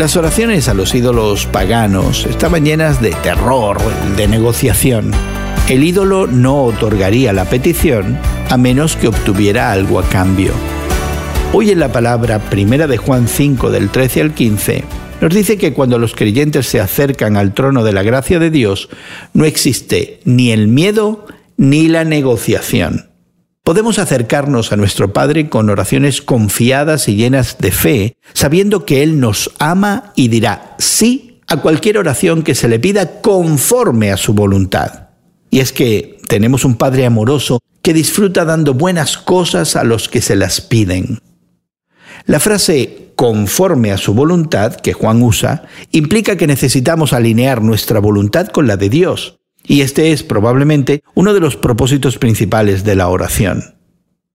Las oraciones a los ídolos paganos estaban llenas de terror, de negociación. El ídolo no otorgaría la petición a menos que obtuviera algo a cambio. Hoy en la palabra primera de Juan 5 del 13 al 15 nos dice que cuando los creyentes se acercan al trono de la gracia de Dios, no existe ni el miedo ni la negociación. Podemos acercarnos a nuestro Padre con oraciones confiadas y llenas de fe, sabiendo que Él nos ama y dirá sí a cualquier oración que se le pida conforme a su voluntad. Y es que tenemos un Padre amoroso que disfruta dando buenas cosas a los que se las piden. La frase conforme a su voluntad que Juan usa implica que necesitamos alinear nuestra voluntad con la de Dios. Y este es probablemente uno de los propósitos principales de la oración.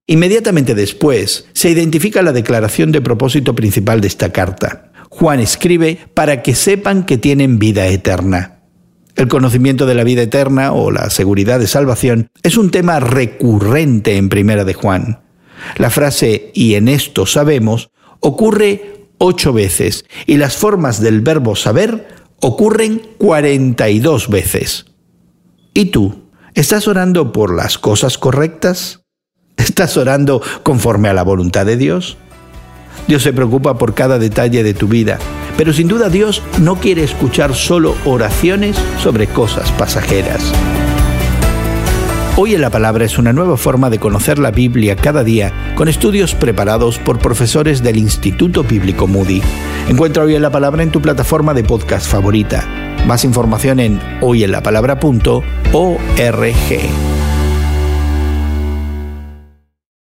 Inmediatamente después se identifica la declaración de propósito principal de esta carta. Juan escribe para que sepan que tienen vida eterna. El conocimiento de la vida eterna o la seguridad de salvación es un tema recurrente en Primera de Juan. La frase y en esto sabemos ocurre ocho veces y las formas del verbo saber ocurren 42 veces. ¿Y tú? ¿Estás orando por las cosas correctas? ¿Estás orando conforme a la voluntad de Dios? Dios se preocupa por cada detalle de tu vida, pero sin duda Dios no quiere escuchar solo oraciones sobre cosas pasajeras. Hoy en la Palabra es una nueva forma de conocer la Biblia cada día con estudios preparados por profesores del Instituto Bíblico Moody. Encuentra Hoy en la Palabra en tu plataforma de podcast favorita. Más información en hoyenlapalabra.org.